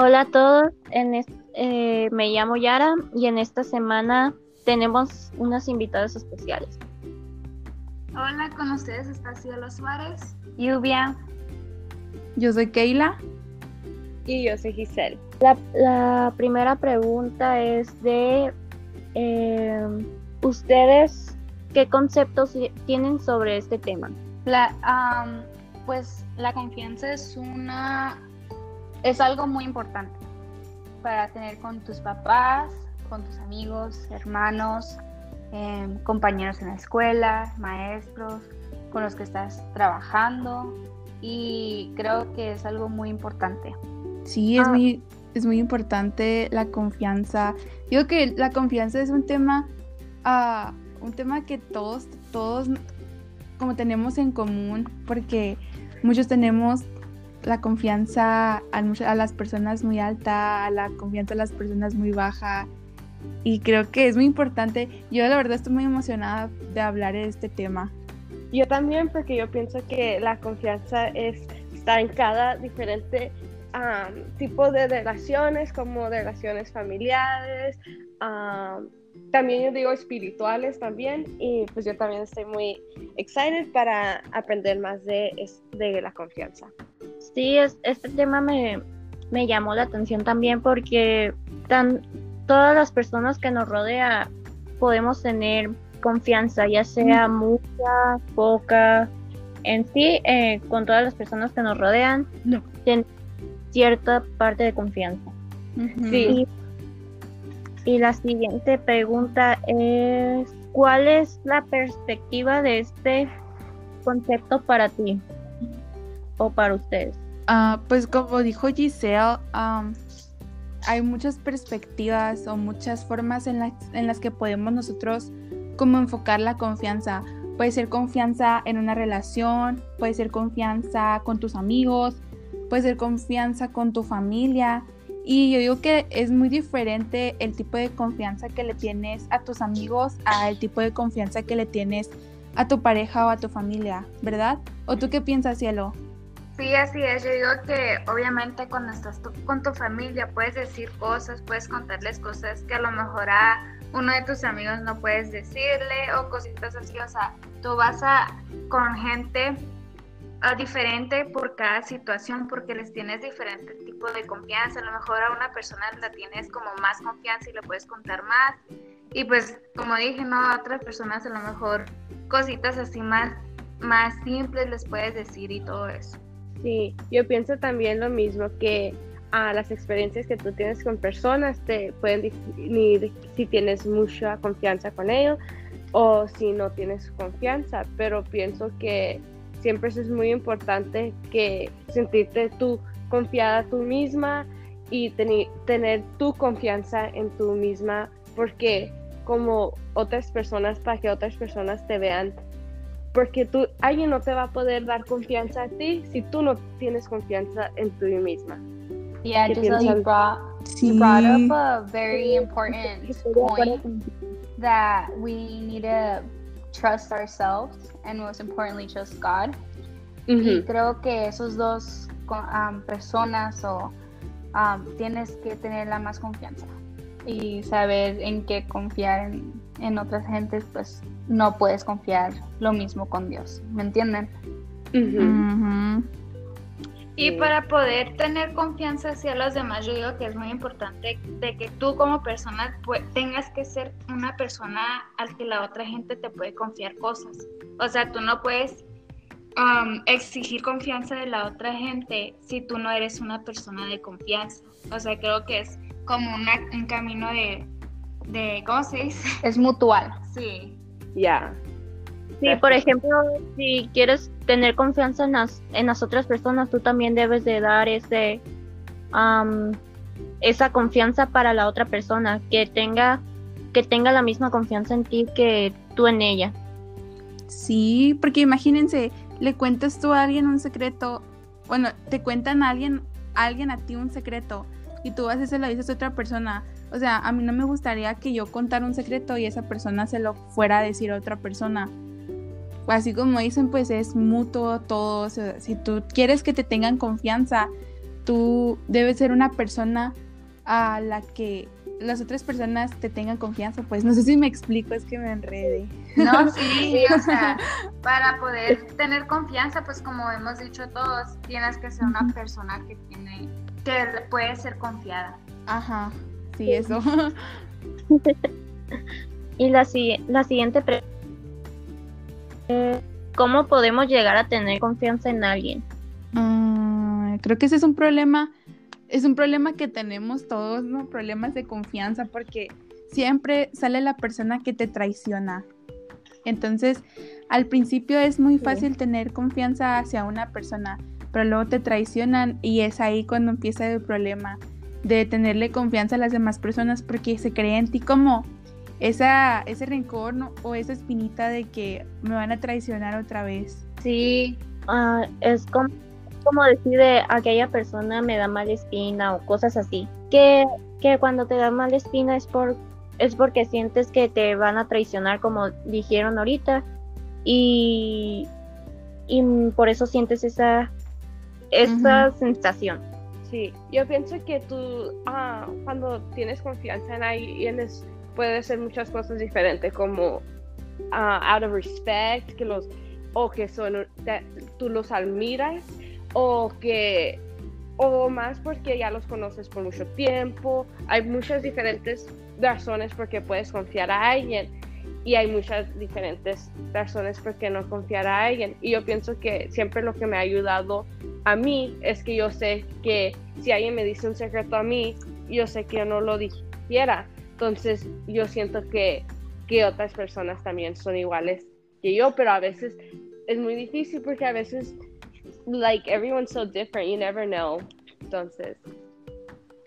Hola a todos, en eh, me llamo Yara y en esta semana tenemos unas invitadas especiales. Hola, con ustedes está Cielo Suárez. Lluvia. Yo soy Keila. Y yo soy Giselle. La, primera pregunta es de eh, ustedes, ¿qué conceptos tienen sobre este tema? La, pues la confianza es una es algo muy importante para tener con tus papás, con tus amigos, hermanos, em, compañeros en la escuela, maestros, con los que estás trabajando y creo que es algo muy importante. Sí, es, ah. muy, es muy importante la confianza. Digo que la confianza es un tema, uh, un tema que todos, todos como tenemos en común, porque muchos tenemos la confianza a, las personas muy alta, la confianza a las personas muy baja. Y creo que es muy importante. Yo la verdad estoy muy emocionada de hablar de este tema. Yo también porque yo pienso que la confianza es, está en cada diferente tipo de relaciones, como relaciones familiares, también yo digo espirituales también. Y pues yo también estoy muy excited para aprender más de, de la confianza. Sí, es, este tema me, llamó la atención también porque tan, todas las personas que nos rodea podemos tener confianza, ya sea mucha, poca, en sí, eh, con todas las personas que nos rodean, no. cierta parte de confianza. Sí. y la siguiente pregunta es, ¿cuál es la perspectiva de este concepto para ti? o para ustedes? Ah, pues como dijo Giselle, hay muchas perspectivas o muchas formas en, las que podemos nosotros como enfocar la confianza. Puede ser confianza en una relación, puede ser confianza con tus amigos, puede ser confianza con tu familia. Y yo digo que es muy diferente el tipo de confianza que le tienes a tus amigos a el tipo de confianza que le tienes a tu pareja o a tu familia, ¿verdad? ¿O tú qué piensas, Cielo? Sí, así es. Yo digo que obviamente cuando estás con tu familia puedes decir cosas, puedes contarles cosas que a lo mejor a uno de tus amigos no puedes decirle o cositas así. O sea, tú vas a con gente diferente por cada situación porque les tienes diferente tipo de confianza. A lo mejor a una persona la tienes como más confianza y le puedes contar más. Y pues, como dije, no a otras personas a lo mejor cositas así más, más simples les puedes decir y todo eso. Sí, yo pienso también lo mismo, que a las experiencias que tú tienes con personas te pueden definir si tienes mucha confianza con ellos o si no tienes confianza, pero pienso que siempre es muy importante que sentirte tú confiada tú misma y tener tu confianza en tú misma porque como otras personas para que otras personas te vean porque tú, alguien no te va a poder dar confianza a ti si tú no tienes confianza en tú misma. Yeah, Giselle, you brought, you brought up a very important point that we need to trust ourselves and most importantly trust God. Y creo que esos dos um, personas o um, tienes que tener la más confianza y saber en qué confiar en, en otras gentes, pues no puedes confiar lo mismo con Dios, ¿me entienden? Y para poder tener confianza hacia los demás, yo digo que es muy importante de que tú como persona pues, tengas que ser una persona al que la otra gente te puede confiar cosas. O sea, tú no puedes um, exigir confianza de la otra gente si tú no eres una persona de confianza. O sea, creo que es como un camino de, de, ¿cómo se dice? Es mutual. Sí. Ya. Sí, por ejemplo, si quieres tener confianza en las, en las otras personas, tú también debes de dar ese, esa confianza para la otra persona, que tenga, que tenga la misma confianza en ti que tú en ella. Sí, porque imagínense, le cuentas tú a alguien un secreto, bueno, te cuentan a alguien, a alguien a ti un secreto y tú vas y se lo dices a otra persona. O sea, a mí no me gustaría que yo contara un secreto y esa persona se lo fuera a decir a otra persona. Así como dicen, pues es mutuo todo. si tú quieres que te tengan confianza, tú debes ser una persona a la que las otras personas te tengan confianza, pues no sé si me explico, es que me enrede. No, sí, o sea, para poder tener confianza, pues como hemos dicho todos, tienes que ser una persona que tiene, que puede ser confiada. Ajá, sí, eso. y la, la siguiente pregunta, ¿cómo podemos llegar a tener confianza en alguien? Ah, creo que ese es un problema es un problema que tenemos todos, ¿no? Problemas de confianza porque siempre sale la persona que te traiciona. Entonces, al principio es muy fácil tener confianza hacia una persona, pero luego te traicionan y es ahí cuando empieza el problema de tenerle confianza a las demás personas porque se cree en ti como esa, ese rencor o esa espinita de que me van a traicionar otra vez. Sí, ah, es como como decide aquella persona me da mala espina o cosas así. Que, que cuando te da mala espina es, por, es porque sientes que te van a traicionar como dijeron ahorita y, y por eso sientes esa, esa sensación. Sí, yo pienso que tú ah, cuando tienes confianza en alguien puede ser muchas cosas diferentes como ah, out of respect, que los o que son, tú los admiras o que o más porque ya los conoces por mucho tiempo. Hay muchas diferentes razones por qué puedes confiar a alguien y hay muchas diferentes razones por qué no confiar a alguien. Y yo pienso que siempre lo que me ha ayudado a mí es que yo sé que si alguien me dice un secreto a mí, yo sé que yo no lo dijera. Entonces yo siento que, que otras personas también son iguales que yo, pero a veces es muy difícil porque a veces like everyone's so different, you never know. Entonces.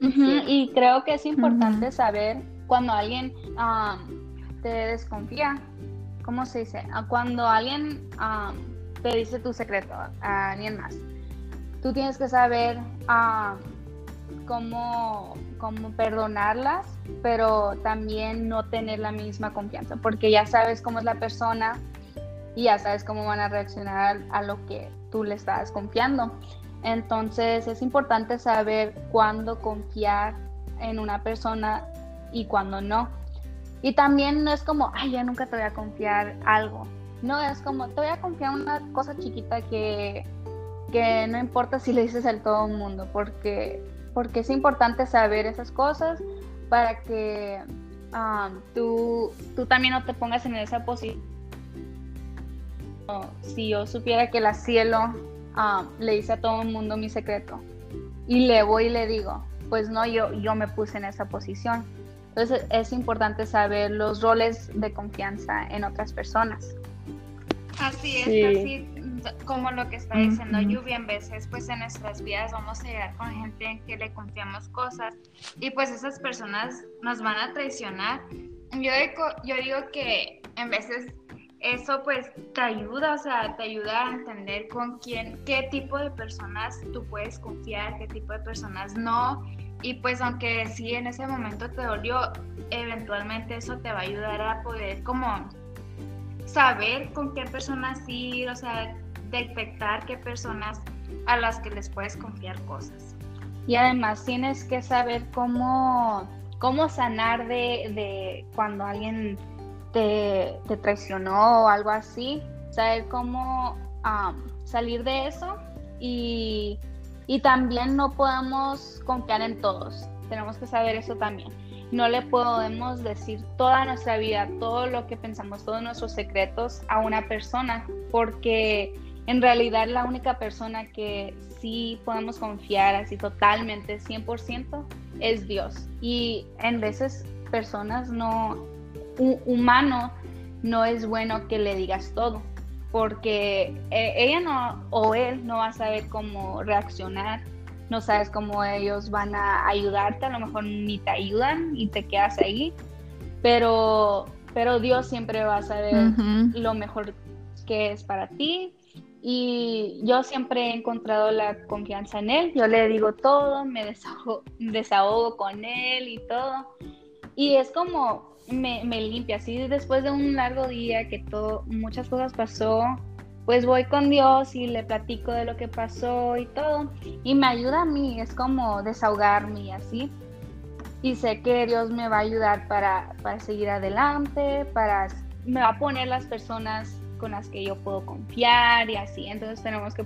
Y creo que es importante saber cuando alguien te desconfía, ¿cómo se dice? Ah, cuando alguien te dice tu secreto a alguien más, tú tienes que saber cómo, cómo perdonarlas, pero también no tener la misma confianza, porque ya sabes cómo es la persona y ya sabes cómo van a reaccionar a lo que tú le estás confiando. Entonces es importante saber cuándo confiar en una persona y cuándo no. Y también no es como, ay, ya nunca te voy a confiar algo. No, es como, te voy a confiar una cosa chiquita que, que no importa si le dices al todo el mundo, porque, porque es importante saber esas cosas para que um, tú, tú también no te pongas en esa posición si yo supiera que el cielo ah, le dice a todo el mundo mi secreto y le voy y le digo, pues no, yo, yo me puse en esa posición. Entonces es importante saber los roles de confianza en otras personas. Así es, así como lo que está diciendo Lluvia, en veces pues en nuestras vidas vamos a llegar con gente en que le confiamos cosas y pues esas personas nos van a traicionar. Yo yo digo que en veces eso pues te ayuda, o sea, te ayuda a entender con quién, qué tipo de personas tú puedes confiar, qué tipo de personas no. Y pues aunque sí en ese momento te dolió, eventualmente eso te va a ayudar a poder como saber con qué personas ir, o sea, detectar qué personas a las que les puedes confiar cosas. Y además tienes que saber cómo, cómo sanar de, de cuando alguien te, traicionó o algo así, saber cómo salir de eso y, y también no podemos confiar en todos, tenemos que saber eso también. No le podemos decir toda nuestra vida, todo lo que pensamos, todos nuestros secretos a una persona, porque en realidad la única persona que sí podemos confiar así totalmente, 100%, es Dios. Y en veces personas no, humano no es bueno que le digas todo, porque eh, ella no o él no va a saber cómo reaccionar, no sabes cómo ellos van a ayudarte, a lo mejor ni te ayudan y te quedas ahí, pero, pero Dios siempre va a saber lo mejor que es para ti. Y yo siempre he encontrado la confianza en Él. Yo le digo todo, me desahogo, con Él y todo. Y es como me, limpia. Así después de un largo día que todo, muchas cosas pasó, pues voy con Dios y le platico de lo que pasó y todo. Y me ayuda a mí, es como desahogarme así. Y sé que Dios me va a ayudar para, para seguir adelante, para me va a poner las personas con las que yo puedo confiar y así. Entonces tenemos que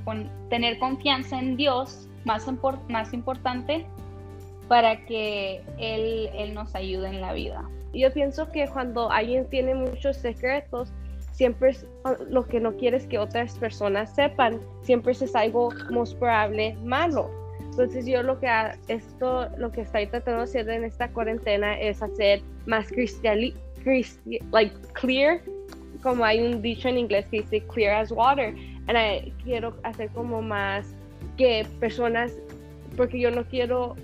tener confianza en Dios, más, más importante, para que él, él nos ayude en la vida. Yo pienso que cuando alguien tiene muchos secretos, siempre es lo que no quieres que otras personas sepan, siempre es algo más probable malo. Entonces yo lo que esto, lo que estoy tratando de hacer en esta cuarentena es hacer más cristial, like clear, como hay un dicho en inglés que dice clear as water, y quiero hacer como más que personas, porque yo no quiero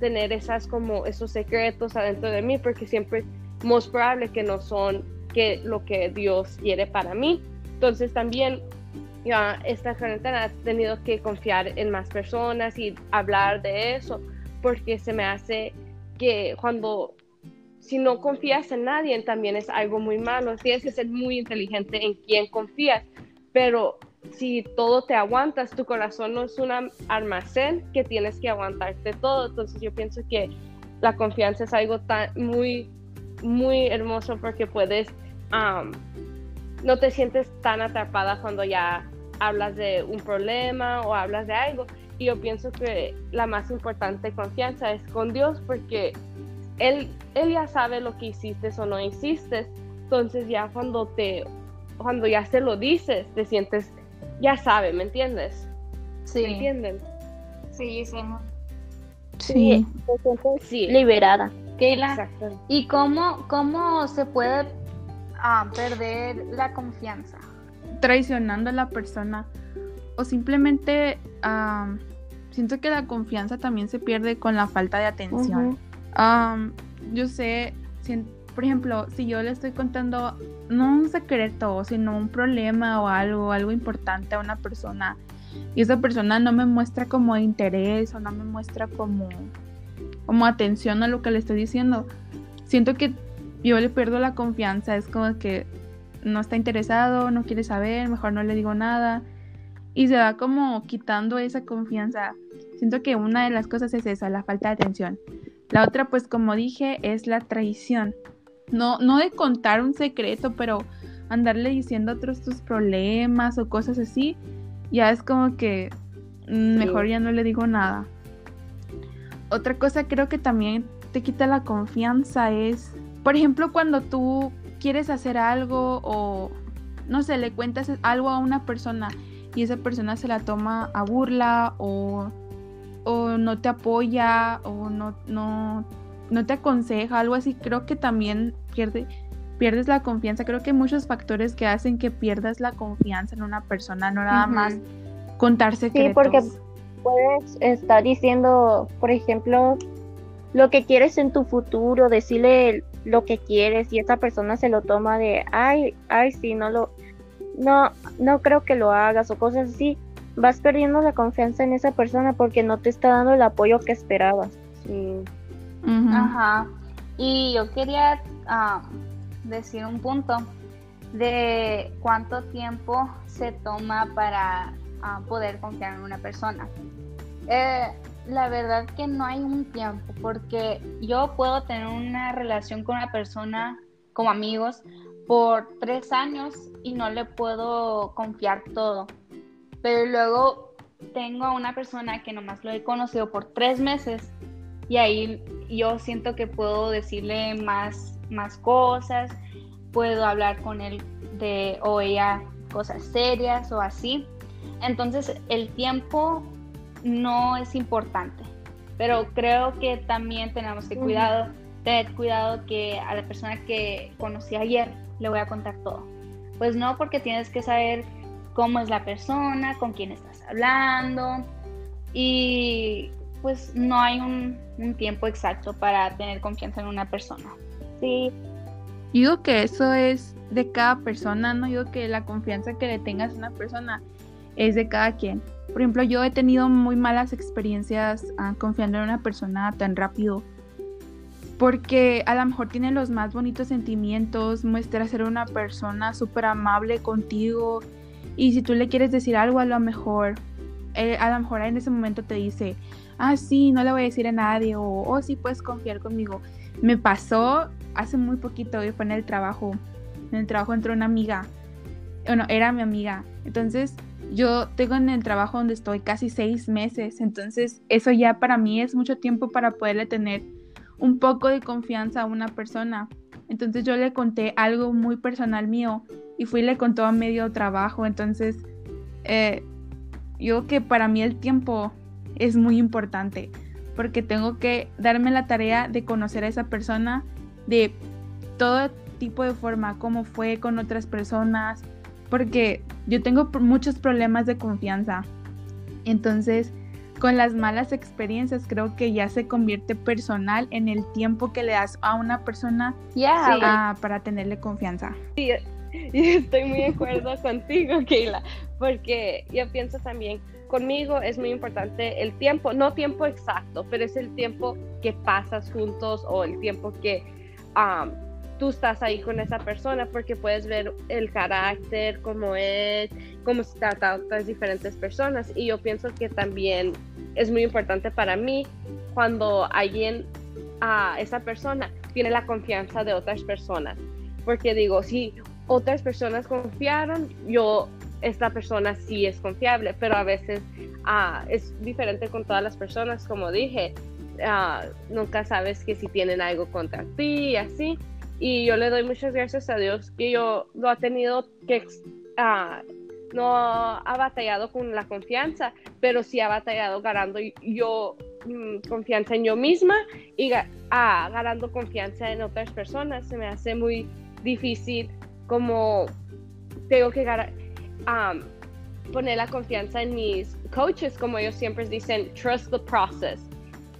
tener esas como esos secretos adentro de mí, porque siempre es más probable que no son que lo que Dios quiere para mí. Entonces también ya esta cuarentena ha tenido que confiar en más personas y hablar de eso, porque se me hace que cuando si no confías en nadie también es algo muy malo. Tienes que ser muy inteligente en quién confías, pero si todo te aguantas, tu corazón no es un almacén que tienes que aguantarte todo. Entonces yo pienso que la confianza es algo tan muy muy hermoso porque puedes no te sientes tan atrapada cuando ya hablas de un problema o hablas de algo. Y yo pienso que la más importante confianza es con Dios porque Él, él ya sabe lo que hiciste o no hiciste. Entonces ya cuando te, cuando ya se lo dices, te sientes, ya sabe, ¿me entiendes? Sí. ¿Me entienden? Sí, sí. Sí, Sí. liberada. Exacto. ¿y cómo, cómo se puede a perder la confianza. Traicionando a la persona. O simplemente siento que la confianza también se pierde con la falta de atención. Yo sé, por ejemplo, si yo le estoy contando no un secreto, sino un problema o algo, algo importante a una persona, y esa persona no me muestra como interés o no me muestra como, como atención a lo que le estoy diciendo, siento que yo le pierdo la confianza, es como que no está interesado, no quiere saber, mejor no le digo nada. Y se va como quitando esa confianza. Siento que una de las cosas es esa, la falta de atención. La otra, pues como dije, es la traición. No, no de contar un secreto, pero andarle diciendo a otros tus problemas o cosas así, ya es como que mm, mejor ya no le digo nada. Otra cosa creo que también te quita la confianza es por ejemplo, cuando tú quieres hacer algo o, no sé, le cuentas algo a una persona y esa persona se la toma a burla o, no te apoya o no, no, no te aconseja, algo así, creo que también pierde, pierdes la confianza. Creo que hay muchos factores que hacen que pierdas la confianza en una persona, no nada más contar secretos. Sí, porque puedes estar diciendo, por ejemplo, lo que quieres en tu futuro, decirle lo que quieres y esa persona se lo toma de, ay, ay, sí, no lo, no, no creo que lo hagas o cosas así, vas perdiendo la confianza en esa persona porque no te está dando el apoyo que esperabas. Sí. Ajá. Y yo quería ah, decir un punto de cuánto tiempo se toma para ah, poder confiar en una persona. Eh, la verdad que no hay un tiempo, porque yo puedo tener una relación con una persona como amigos por tres años y no le puedo confiar todo. Pero luego tengo a una persona que nomás lo he conocido por tres meses y ahí yo siento que puedo decirle más, más cosas, puedo hablar con él de o ella cosas serias o así. Entonces el tiempo no es importante. Pero creo que también tenemos que cuidado, tener cuidado que a la persona que conocí ayer le voy a contar todo. Pues no, porque tienes que saber cómo es la persona, con quién estás hablando y pues no hay un, tiempo exacto para tener confianza en una persona. Sí. digo que eso es de cada persona, no digo que la confianza que le tengas a una persona es de cada quien. Por ejemplo, yo he tenido muy malas experiencias ah, confiando en una persona tan rápido. Porque a lo mejor tiene los más bonitos sentimientos, muestra ser una persona súper amable contigo Y si tú le quieres decir algo, a lo mejor, eh, a lo mejor en ese momento te dice, ah, sí, no le voy a decir a nadie, o, oh, sí, puedes confiar conmigo. Me pasó hace muy poquito, y fue en el trabajo. En el trabajo entró una amiga, bueno, era mi amiga. Entonces, yo tengo en el trabajo donde estoy casi seis meses, entonces eso ya para mí es mucho tiempo para poderle tener un poco de confianza a una persona. Entonces yo le conté algo muy personal mío y fui y le contó a medio trabajo. Entonces, eh, yo que para mí el tiempo es muy importante porque tengo que darme la tarea de conocer a esa persona de todo tipo de forma, cómo fue con otras personas, porque yo tengo muchos problemas de confianza. Entonces, con las malas experiencias creo que ya se convierte personal en el tiempo que le das a una persona para tenerle confianza. Sí, estoy muy de acuerdo contigo, Keila, porque yo pienso también, conmigo es muy importante el tiempo, no tiempo exacto, pero es el tiempo que pasas juntos o el tiempo que tú estás ahí con esa persona, porque puedes ver el carácter, cómo es, cómo se trata a otras diferentes personas. Y yo pienso que también es muy importante para mí cuando alguien, a esa persona, tiene la confianza de otras personas. Porque digo, si otras personas confiaron, yo, esta persona sí es confiable, pero a veces ah, es diferente con todas las personas, como dije. Ah, nunca sabes que si tienen algo contra ti y así. Y yo le doy muchas gracias a Dios que yo lo ha tenido que ah, no ha batallado con la confianza, pero sí ha batallado ganando yo mm, confianza en yo misma y ah, ganando confianza en otras personas. Se me hace muy difícil como tengo que poner la confianza en mis coaches, como ellos siempre dicen, trust the process.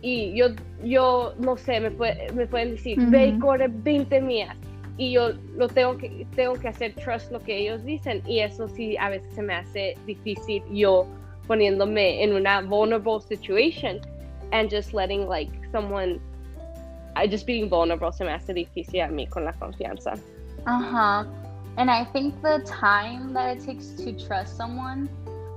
Y yo, yo no sé, me, me pueden decir, ve y corre 20 mías y yo lo tengo que, tengo que hacer trust lo que ellos dicen y eso sí a veces se me hace difícil yo poniéndome en una vulnerable situation and just letting like someone I just being vulnerable se me hace difícil a mí con la confianza. Uh-huh. And I think the time that it takes to trust someone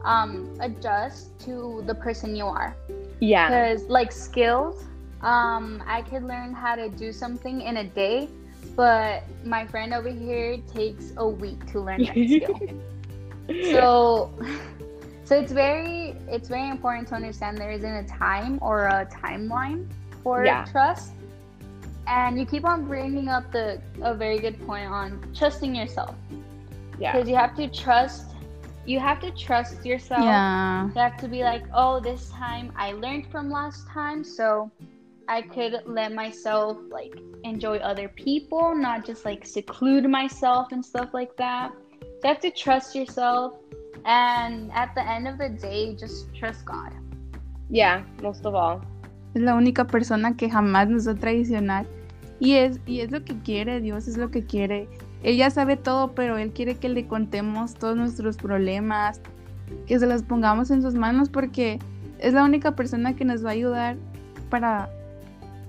um adjust to the person you are. Yeah. Because like skills, um I could learn how to do something in a day but my friend over here takes a week to learn that skill. so so it's very it's very important to understand there isn't a time or a timeline for yeah. trust. And you keep on bringing up the a very good point on trusting yourself. Yeah. Because you have to trust you have to trust yourself. Yeah. You have to be like oh this time i learned from last time so I could let myself like enjoy other people, not just like seclude myself and stuff like that. You have to trust yourself and at the end of the day just trust God. Yeah, most of all. Es la única persona que jamás nos va a traicionar y es y es lo que quiere, Dios es lo que quiere. Él ya sabe todo, pero él quiere que le contemos todos nuestros problemas, que se los pongamos en sus manos porque es la única persona que nos va a ayudar para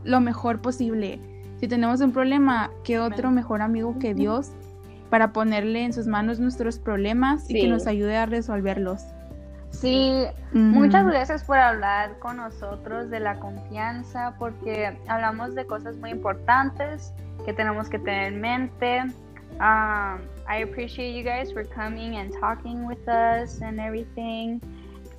lo mejor posible. Si tenemos un problema, ¿qué otro mejor amigo que Dios para ponerle en sus manos nuestros problemas y que nos ayude a resolverlos? Sí, muchas gracias por hablar con nosotros de la confianza, porque hablamos de cosas muy importantes que tenemos que tener en mente. Um, I appreciate you guys for coming and talking with us and everything.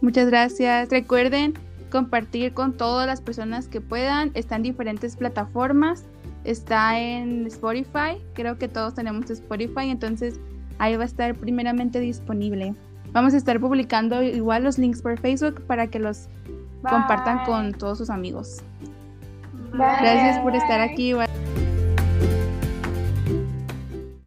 Muchas gracias. Recuerden compartir con todas las personas que puedan. Está en diferentes plataformas. Está en Spotify. Creo que todos tenemos Spotify. Entonces ahí va a estar primeramente disponible. Vamos a estar publicando igual los links por Facebook para que los compartan con todos sus amigos. Gracias por estar aquí.